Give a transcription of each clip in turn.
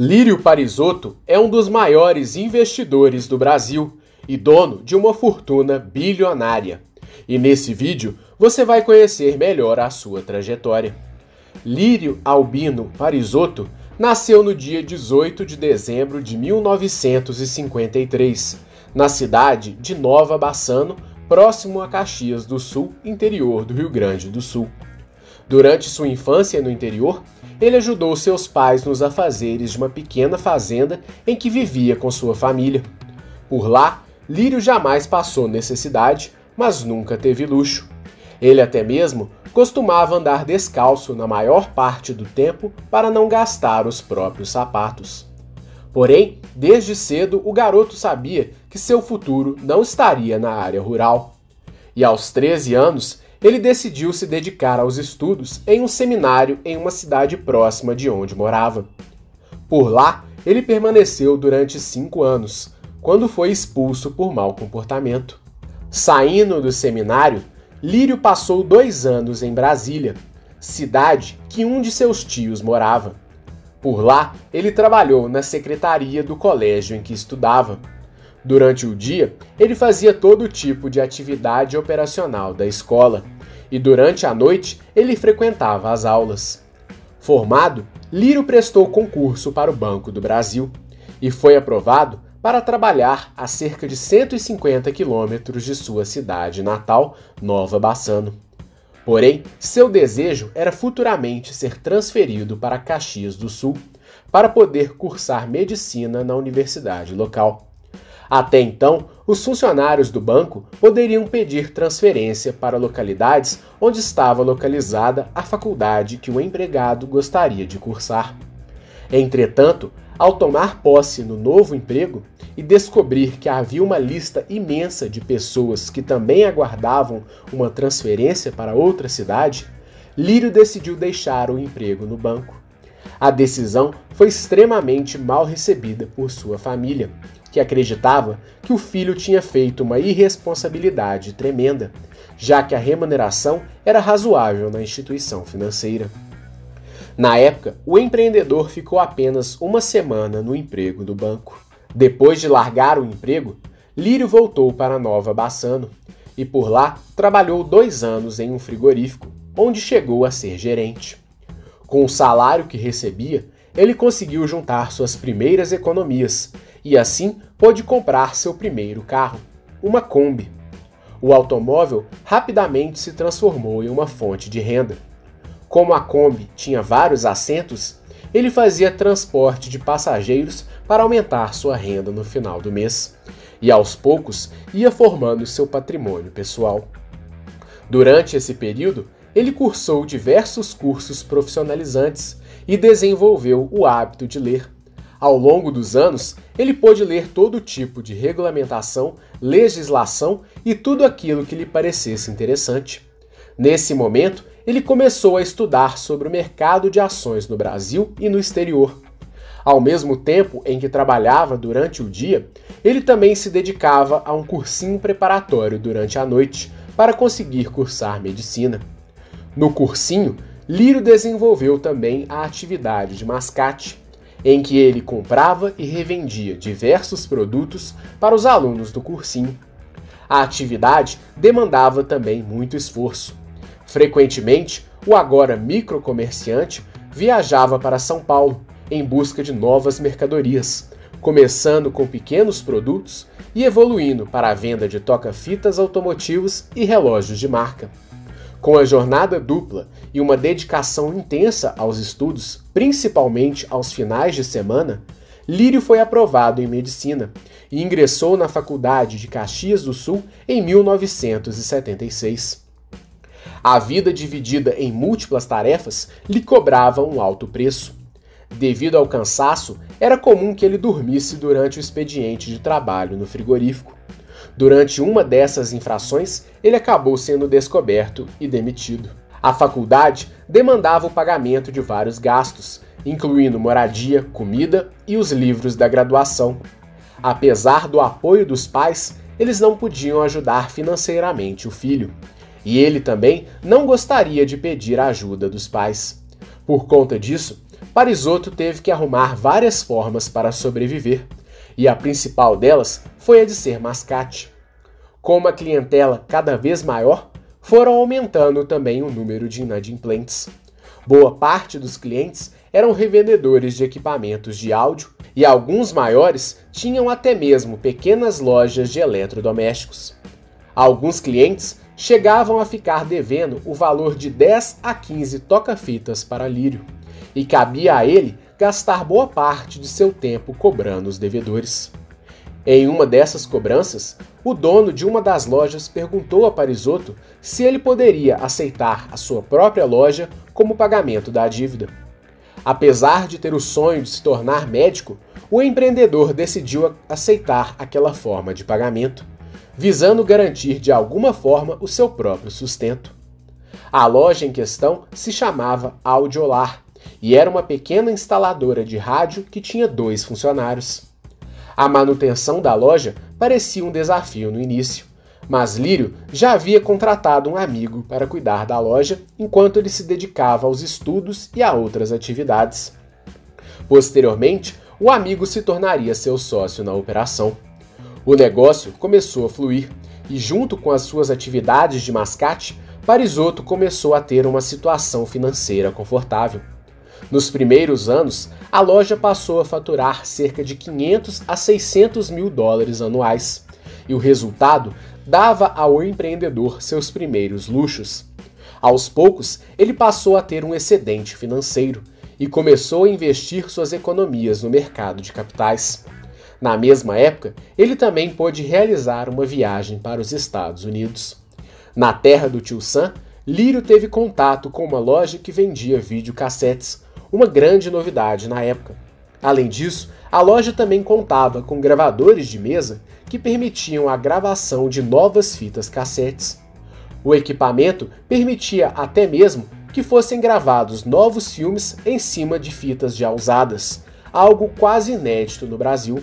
Lírio Parisotto é um dos maiores investidores do Brasil e dono de uma fortuna bilionária. E nesse vídeo você vai conhecer melhor a sua trajetória. Lírio Albino Parisotto nasceu no dia 18 de dezembro de 1953, na cidade de Nova Bassano, próximo a Caxias do Sul, interior do Rio Grande do Sul. Durante sua infância no interior, ele ajudou seus pais nos afazeres de uma pequena fazenda em que vivia com sua família. Por lá, Lírio jamais passou necessidade, mas nunca teve luxo. Ele até mesmo costumava andar descalço na maior parte do tempo para não gastar os próprios sapatos. Porém, desde cedo o garoto sabia que seu futuro não estaria na área rural. E aos 13 anos, ele decidiu se dedicar aos estudos em um seminário em uma cidade próxima de onde morava. Por lá, ele permaneceu durante cinco anos, quando foi expulso por mau comportamento. Saindo do seminário, Lírio passou dois anos em Brasília, cidade que um de seus tios morava. Por lá, ele trabalhou na secretaria do colégio em que estudava. Durante o dia, ele fazia todo tipo de atividade operacional da escola, e durante a noite ele frequentava as aulas. Formado, Lírio prestou concurso para o Banco do Brasil e foi aprovado para trabalhar a cerca de 150 quilômetros de sua cidade natal, Nova Bassano. Porém, seu desejo era futuramente ser transferido para Caxias do Sul para poder cursar medicina na universidade local. Até então, os funcionários do banco poderiam pedir transferência para localidades onde estava localizada a faculdade que o empregado gostaria de cursar. Entretanto, ao tomar posse no novo emprego e descobrir que havia uma lista imensa de pessoas que também aguardavam uma transferência para outra cidade, Lírio decidiu deixar o emprego no banco. A decisão foi extremamente mal recebida por sua família, que acreditava que o filho tinha feito uma irresponsabilidade tremenda, já que a remuneração era razoável na instituição financeira. Na época, o empreendedor ficou apenas uma semana no emprego do banco. Depois de largar o emprego, Lírio voltou para Nova Bassano e por lá trabalhou dois anos em um frigorífico, onde chegou a ser gerente. Com o salário que recebia, ele conseguiu juntar suas primeiras economias e assim pôde comprar seu primeiro carro, uma Kombi. O automóvel rapidamente se transformou em uma fonte de renda. Como a Kombi tinha vários assentos, ele fazia transporte de passageiros para aumentar sua renda no final do mês, e aos poucos ia formando seu patrimônio pessoal. Durante esse período, ele cursou diversos cursos profissionalizantes e desenvolveu o hábito de ler. Ao longo dos anos, ele pôde ler todo tipo de regulamentação, legislação e tudo aquilo que lhe parecesse interessante. Nesse momento, ele começou a estudar sobre o mercado de ações no Brasil e no exterior. Ao mesmo tempo em que trabalhava durante o dia, ele também se dedicava a um cursinho preparatório durante a noite para conseguir cursar medicina. No cursinho, Lírio desenvolveu também a atividade de mascate, em que ele comprava e revendia diversos produtos para os alunos do cursinho. A atividade demandava também muito esforço. Frequentemente, o agora microcomerciante viajava para São Paulo em busca de novas mercadorias, começando com pequenos produtos e evoluindo para a venda de toca-fitas automotivos e relógios de marca. Com a jornada dupla e uma dedicação intensa aos estudos, principalmente aos finais de semana, Lírio foi aprovado em medicina e ingressou na Faculdade de Caxias do Sul em 1976. A vida dividida em múltiplas tarefas lhe cobrava um alto preço. Devido ao cansaço, era comum que ele dormisse durante o expediente de trabalho no frigorífico. Durante uma dessas infrações, ele acabou sendo descoberto e demitido. A faculdade demandava o pagamento de vários gastos, incluindo moradia, comida e os livros da graduação. Apesar do apoio dos pais, eles não podiam ajudar financeiramente o filho. E ele também não gostaria de pedir a ajuda dos pais. Por conta disso, Parisotto teve que arrumar várias formas para sobreviver, e a principal delas foi a de ser mascate. Com uma clientela cada vez maior, foram aumentando também o número de inadimplentes. Boa parte dos clientes eram revendedores de equipamentos de áudio e alguns maiores tinham até mesmo pequenas lojas de eletrodomésticos. Alguns clientes chegavam a ficar devendo o valor de 10 a 15 toca-fitas para Lírio, e cabia a ele gastar boa parte de seu tempo cobrando os devedores. Em uma dessas cobranças, o dono de uma das lojas perguntou a Parisotto se ele poderia aceitar a sua própria loja como pagamento da dívida. Apesar de ter o sonho de se tornar médico, o empreendedor decidiu aceitar aquela forma de pagamento visando garantir de alguma forma o seu próprio sustento. A loja em questão se chamava Audiolar e era uma pequena instaladora de rádio que tinha dois funcionários. A manutenção da loja parecia um desafio no início, mas Lírio já havia contratado um amigo para cuidar da loja enquanto ele se dedicava aos estudos e a outras atividades. Posteriormente, o amigo se tornaria seu sócio na operação. O negócio começou a fluir e, junto com as suas atividades de mascate, Parisotto começou a ter uma situação financeira confortável. Nos primeiros anos, a loja passou a faturar cerca de 500 a 600 mil dólares anuais, e o resultado dava ao empreendedor seus primeiros luxos. Aos poucos, ele passou a ter um excedente financeiro e começou a investir suas economias no mercado de capitais. Na mesma época, ele também pôde realizar uma viagem para os Estados Unidos. Na terra do tio Sam, Lírio teve contato com uma loja que vendia videocassetes, uma grande novidade na época. Além disso, a loja também contava com gravadores de mesa que permitiam a gravação de novas fitas cassetes. O equipamento permitia até mesmo que fossem gravados novos filmes em cima de fitas já usadas, algo quase inédito no Brasil.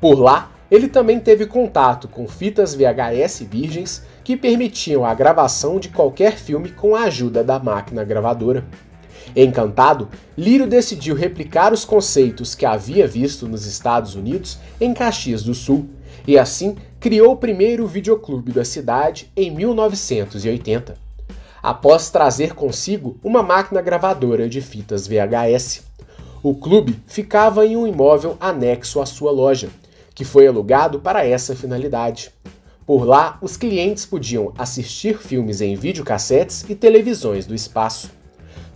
Por lá, ele também teve contato com fitas VHS virgens que permitiam a gravação de qualquer filme com a ajuda da máquina gravadora. Encantado, Lírio decidiu replicar os conceitos que havia visto nos Estados Unidos em Caxias do Sul e assim criou o primeiro videoclube da cidade em 1980. Após trazer consigo uma máquina gravadora de fitas VHS, o clube ficava em um imóvel anexo à sua loja que foi alugado para essa finalidade. Por lá, os clientes podiam assistir filmes em videocassetes e televisões do espaço.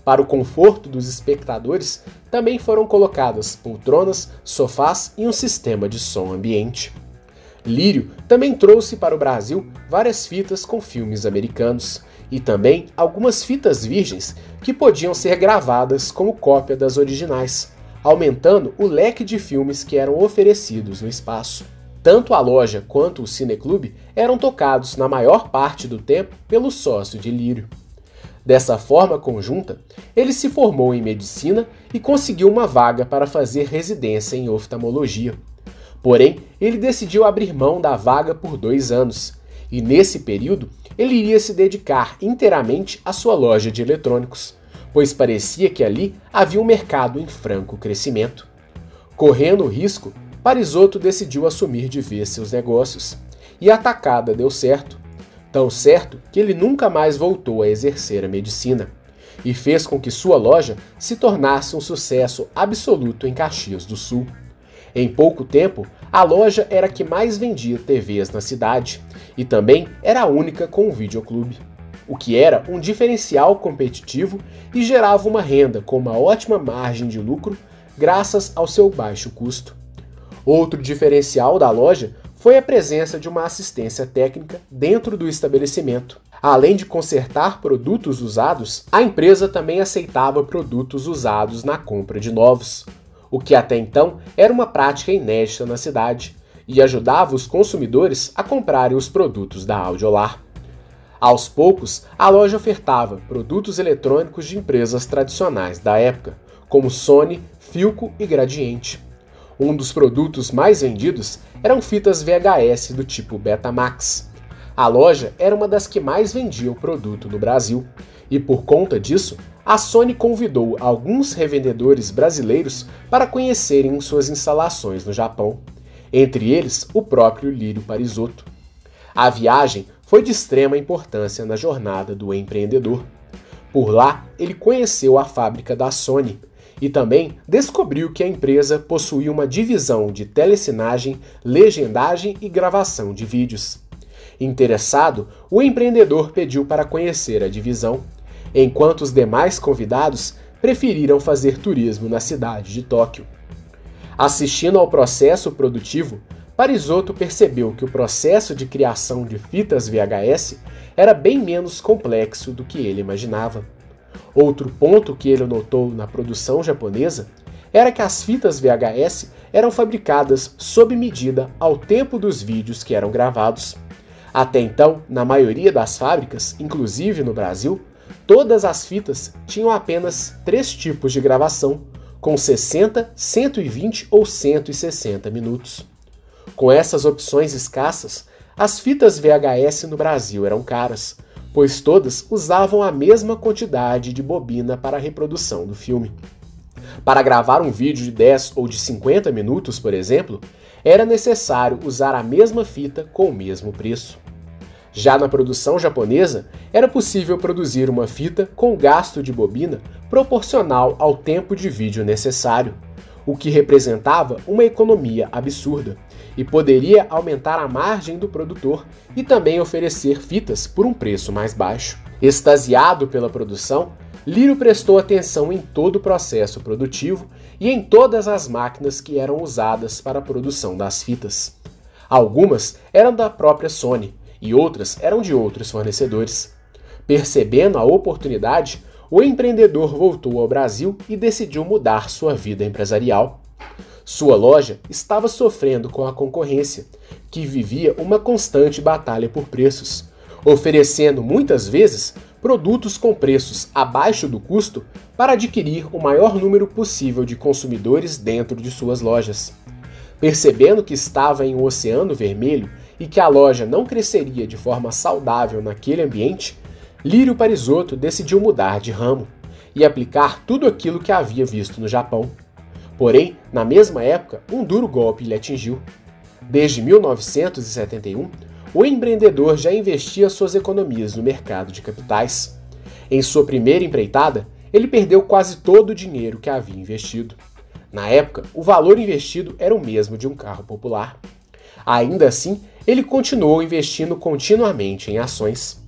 Para o conforto dos espectadores, também foram colocadas poltronas, sofás e um sistema de som ambiente. Lírio também trouxe para o Brasil várias fitas com filmes americanos e também algumas fitas virgens que podiam ser gravadas como cópia das originais, aumentando o leque de filmes que eram oferecidos no espaço. Tanto a loja quanto o cineclube eram tocados na maior parte do tempo pelo sócio de Lírio. Dessa forma conjunta, ele se formou em medicina e conseguiu uma vaga para fazer residência em oftalmologia. Porém, ele decidiu abrir mão da vaga por dois anos, e nesse período ele iria se dedicar inteiramente à sua loja de eletrônicos pois parecia que ali havia um mercado em franco crescimento. Correndo o risco, Parisotto decidiu assumir de vez seus negócios, e a atacada deu certo. Tão certo que ele nunca mais voltou a exercer a medicina, e fez com que sua loja se tornasse um sucesso absoluto em Caxias do Sul. Em pouco tempo, a loja era a que mais vendia TVs na cidade e também era a única com um videoclube o que era um diferencial competitivo e gerava uma renda com uma ótima margem de lucro graças ao seu baixo custo. Outro diferencial da loja foi a presença de uma assistência técnica dentro do estabelecimento. Além de consertar produtos usados, a empresa também aceitava produtos usados na compra de novos, o que até então era uma prática inédita na cidade e ajudava os consumidores a comprarem os produtos da Audiolar. Aos poucos, a loja ofertava produtos eletrônicos de empresas tradicionais da época, como Sony, Filco e Gradiente. Um dos produtos mais vendidos eram fitas VHS do tipo Betamax. A loja era uma das que mais vendia o produto no Brasil, e por conta disso, a Sony convidou alguns revendedores brasileiros para conhecerem suas instalações no Japão, entre eles o próprio Lírio Parisotto. A viagem foi de extrema importância na jornada do empreendedor. Por lá, ele conheceu a fábrica da Sony e também descobriu que a empresa possuía uma divisão de telecinagem, legendagem e gravação de vídeos. Interessado, o empreendedor pediu para conhecer a divisão, enquanto os demais convidados preferiram fazer turismo na cidade de Tóquio. Assistindo ao processo produtivo, Parisotto percebeu que o processo de criação de fitas VHS era bem menos complexo do que ele imaginava. Outro ponto que ele notou na produção japonesa era que as fitas VHS eram fabricadas sob medida ao tempo dos vídeos que eram gravados. Até então, na maioria das fábricas, inclusive no Brasil, todas as fitas tinham apenas três tipos de gravação, com 60, 120 ou 160 minutos. Com essas opções escassas, as fitas VHS no Brasil eram caras, pois todas usavam a mesma quantidade de bobina para a reprodução do filme. Para gravar um vídeo de 10 ou de 50 minutos, por exemplo, era necessário usar a mesma fita com o mesmo preço. Já na produção japonesa, era possível produzir uma fita com gasto de bobina proporcional ao tempo de vídeo necessário, o que representava uma economia absurda e poderia aumentar a margem do produtor e também oferecer fitas por um preço mais baixo. Extasiado pela produção, Lírio prestou atenção em todo o processo produtivo e em todas as máquinas que eram usadas para a produção das fitas. Algumas eram da própria Sony e outras eram de outros fornecedores. Percebendo a oportunidade, o empreendedor voltou ao Brasil e decidiu mudar sua vida empresarial. Sua loja estava sofrendo com a concorrência, que vivia uma constante batalha por preços, oferecendo muitas vezes produtos com preços abaixo do custo para adquirir o maior número possível de consumidores dentro de suas lojas. Percebendo que estava em um oceano vermelho e que a loja não cresceria de forma saudável naquele ambiente, Lírio Parisotto decidiu mudar de ramo e aplicar tudo aquilo que havia visto no Japão. Porém, na mesma época, um duro golpe lhe atingiu. Desde 1971, o empreendedor já investia suas economias no mercado de capitais. Em sua primeira empreitada, ele perdeu quase todo o dinheiro que havia investido. Na época, o valor investido era o mesmo de um carro popular. Ainda assim, ele continuou investindo continuamente em ações.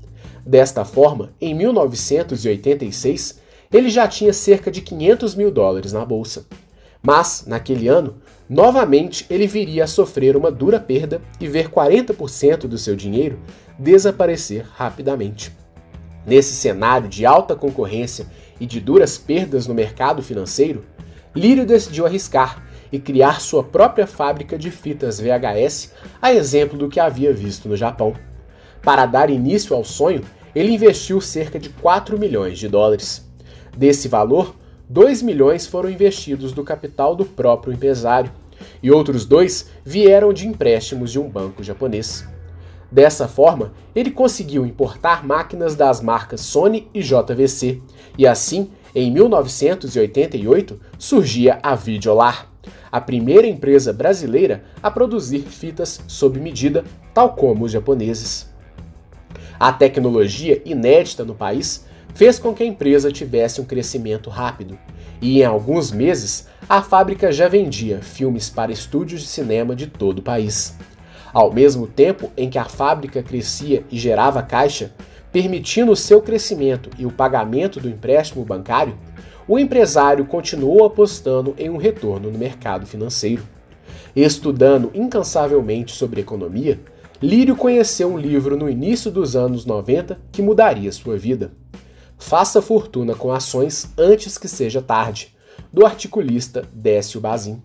Desta forma, em 1986, ele já tinha cerca de 500 mil dólares na bolsa. Mas, naquele ano, novamente ele viria a sofrer uma dura perda e ver 40% do seu dinheiro desaparecer rapidamente. Nesse cenário de alta concorrência e de duras perdas no mercado financeiro, Lírio decidiu arriscar e criar sua própria fábrica de fitas VHS, a exemplo do que havia visto no Japão. Para dar início ao sonho, ele investiu cerca de 4 milhões de dólares. Desse valor, 2 milhões foram investidos do capital do próprio empresário e outros dois vieram de empréstimos de um banco japonês. Dessa forma, ele conseguiu importar máquinas das marcas Sony e JVC, e assim, em 1988, surgia a Videolar, a primeira empresa brasileira a produzir fitas sob medida, tal como os japoneses. A tecnologia inédita no país fez com que a empresa tivesse um crescimento rápido, e em alguns meses a fábrica já vendia filmes para estúdios de cinema de todo o país. Ao mesmo tempo em que a fábrica crescia e gerava caixa, permitindo o seu crescimento e o pagamento do empréstimo bancário, o empresário continuou apostando em um retorno no mercado financeiro. Estudando incansavelmente sobre economia, Lírio conheceu um livro no início dos anos 90 que mudaria sua vida. Faça fortuna com ações antes que seja tarde, do articulista Décio Bazin.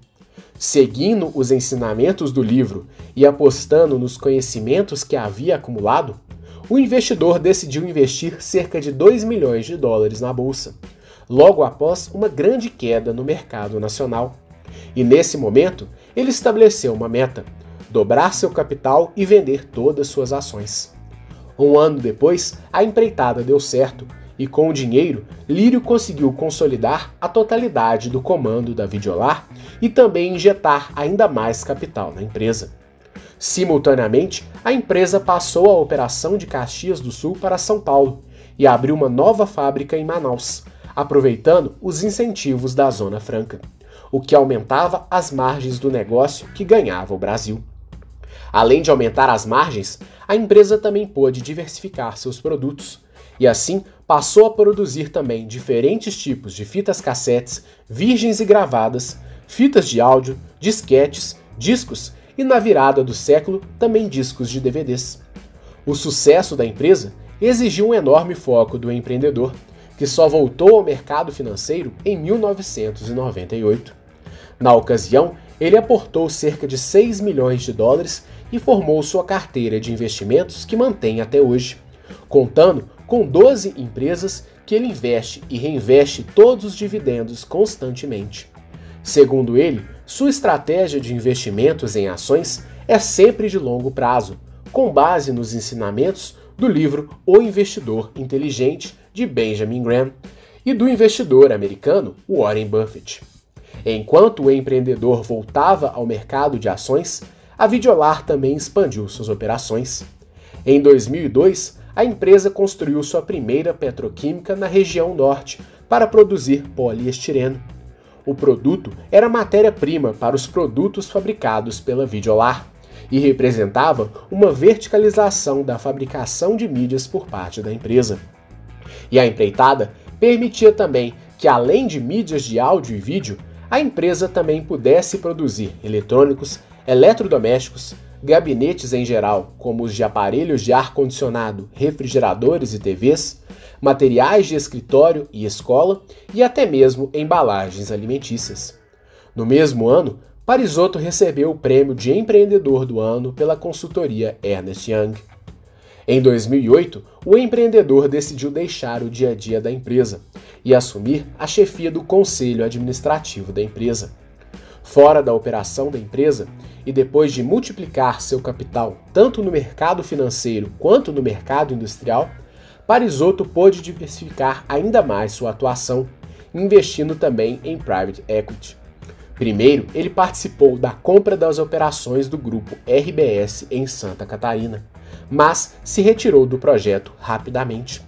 Seguindo os ensinamentos do livro e apostando nos conhecimentos que havia acumulado, o investidor decidiu investir cerca de 2 milhões de dólares na bolsa, logo após uma grande queda no mercado nacional. E nesse momento, ele estabeleceu uma meta: dobrar seu capital e vender todas suas ações. Um ano depois, a empreitada deu certo e com o dinheiro, Lírio conseguiu consolidar a totalidade do comando da Videolar e também injetar ainda mais capital na empresa. Simultaneamente, a empresa passou a operação de Caxias do Sul para São Paulo e abriu uma nova fábrica em Manaus, aproveitando os incentivos da Zona Franca, o que aumentava as margens do negócio que ganhava o Brasil. Além de aumentar as margens, a empresa também pôde diversificar seus produtos e assim passou a produzir também diferentes tipos de fitas cassetes, virgens e gravadas, fitas de áudio, disquetes, discos e na virada do século também discos de DVDs. O sucesso da empresa exigiu um enorme foco do empreendedor, que só voltou ao mercado financeiro em 1998. Na ocasião, ele aportou cerca de 6 milhões de dólares e formou sua carteira de investimentos que mantém até hoje, contando com 12 empresas que ele investe e reinveste todos os dividendos constantemente. Segundo ele, sua estratégia de investimentos em ações é sempre de longo prazo, com base nos ensinamentos do livro O Investidor Inteligente de Benjamin Graham e do investidor americano Warren Buffett. Enquanto o empreendedor voltava ao mercado de ações, a Videolar também expandiu suas operações. Em 2002, a empresa construiu sua primeira petroquímica na região norte para produzir poliestireno. O produto era matéria-prima para os produtos fabricados pela Videolar e representava uma verticalização da fabricação de mídias por parte da empresa. E a empreitada permitia também que, além de mídias de áudio e vídeo, a empresa também pudesse produzir eletrônicos, eletrodomésticos, gabinetes em geral, como os de aparelhos de ar-condicionado, refrigeradores e TVs, materiais de escritório e escola e até mesmo embalagens alimentícias. No mesmo ano, Parisotto recebeu o prêmio de empreendedor do ano pela consultoria Ernest Young. Em 2008, o empreendedor decidiu deixar o dia a dia da empresa e assumir a chefia do conselho administrativo da empresa. Fora da operação da empresa, e depois de multiplicar seu capital tanto no mercado financeiro quanto no mercado industrial, Parisotto pôde diversificar ainda mais sua atuação, investindo também em private equity. Primeiro, ele participou da compra das operações do grupo RBS em Santa Catarina, mas se retirou do projeto rapidamente.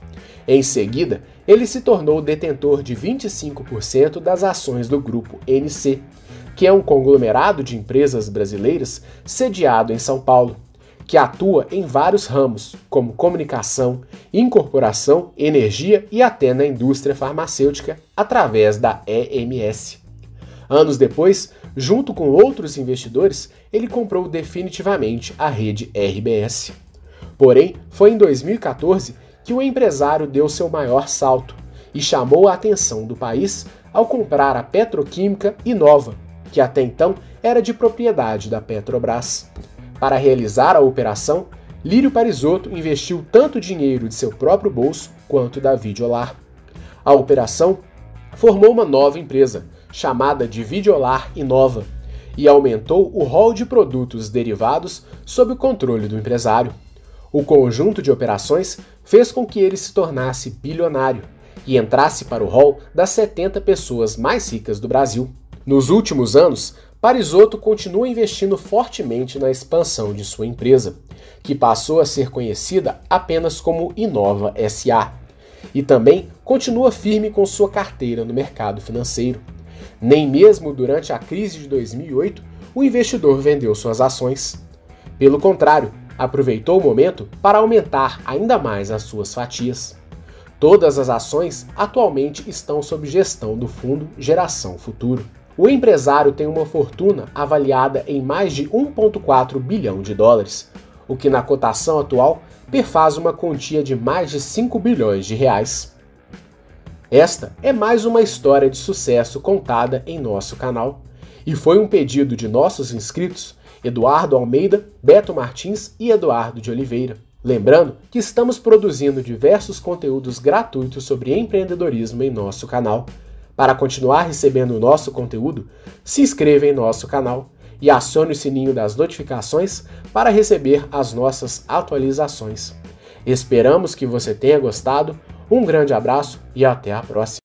Em seguida, ele se tornou detentor de 25% das ações do grupo NC, que é um conglomerado de empresas brasileiras sediado em São Paulo, que atua em vários ramos, como comunicação, incorporação, energia e até na indústria farmacêutica, através da EMS. Anos depois, junto com outros investidores, ele comprou definitivamente a rede RBS. Porém, foi em 2014 que o empresário deu seu maior salto e chamou a atenção do país ao comprar a petroquímica Inova, que até então era de propriedade da Petrobras. Para realizar a operação, Lírio Parisotto investiu tanto dinheiro de seu próprio bolso quanto da Videolar. A operação formou uma nova empresa, chamada de Videolar Inova, e aumentou o rol de produtos derivados sob o controle do empresário. O conjunto de operações fez com que ele se tornasse bilionário e entrasse para o rol das 70 pessoas mais ricas do Brasil. Nos últimos anos, Parisotto continua investindo fortemente na expansão de sua empresa, que passou a ser conhecida apenas como Inova SA, e também continua firme com sua carteira no mercado financeiro. Nem mesmo durante a crise de 2008 o investidor vendeu suas ações. Pelo contrário, aproveitou o momento para aumentar ainda mais as suas fatias. Todas as ações atualmente estão sob gestão do fundo Geração Futuro. O empresário tem uma fortuna avaliada em mais de 1,4 bilhão de dólares, o que na cotação atual perfaz uma quantia de mais de 5 bilhões de reais. Esta é mais uma história de sucesso contada em nosso canal e foi um pedido de nossos inscritos Eduardo Almeida, Beto Martins e Eduardo de Oliveira. Lembrando que estamos produzindo diversos conteúdos gratuitos sobre empreendedorismo em nosso canal. Para continuar recebendo o nosso conteúdo, se inscreva em nosso canal e acione o sininho das notificações para receber as nossas atualizações. Esperamos que você tenha gostado. Um grande abraço e até a próxima!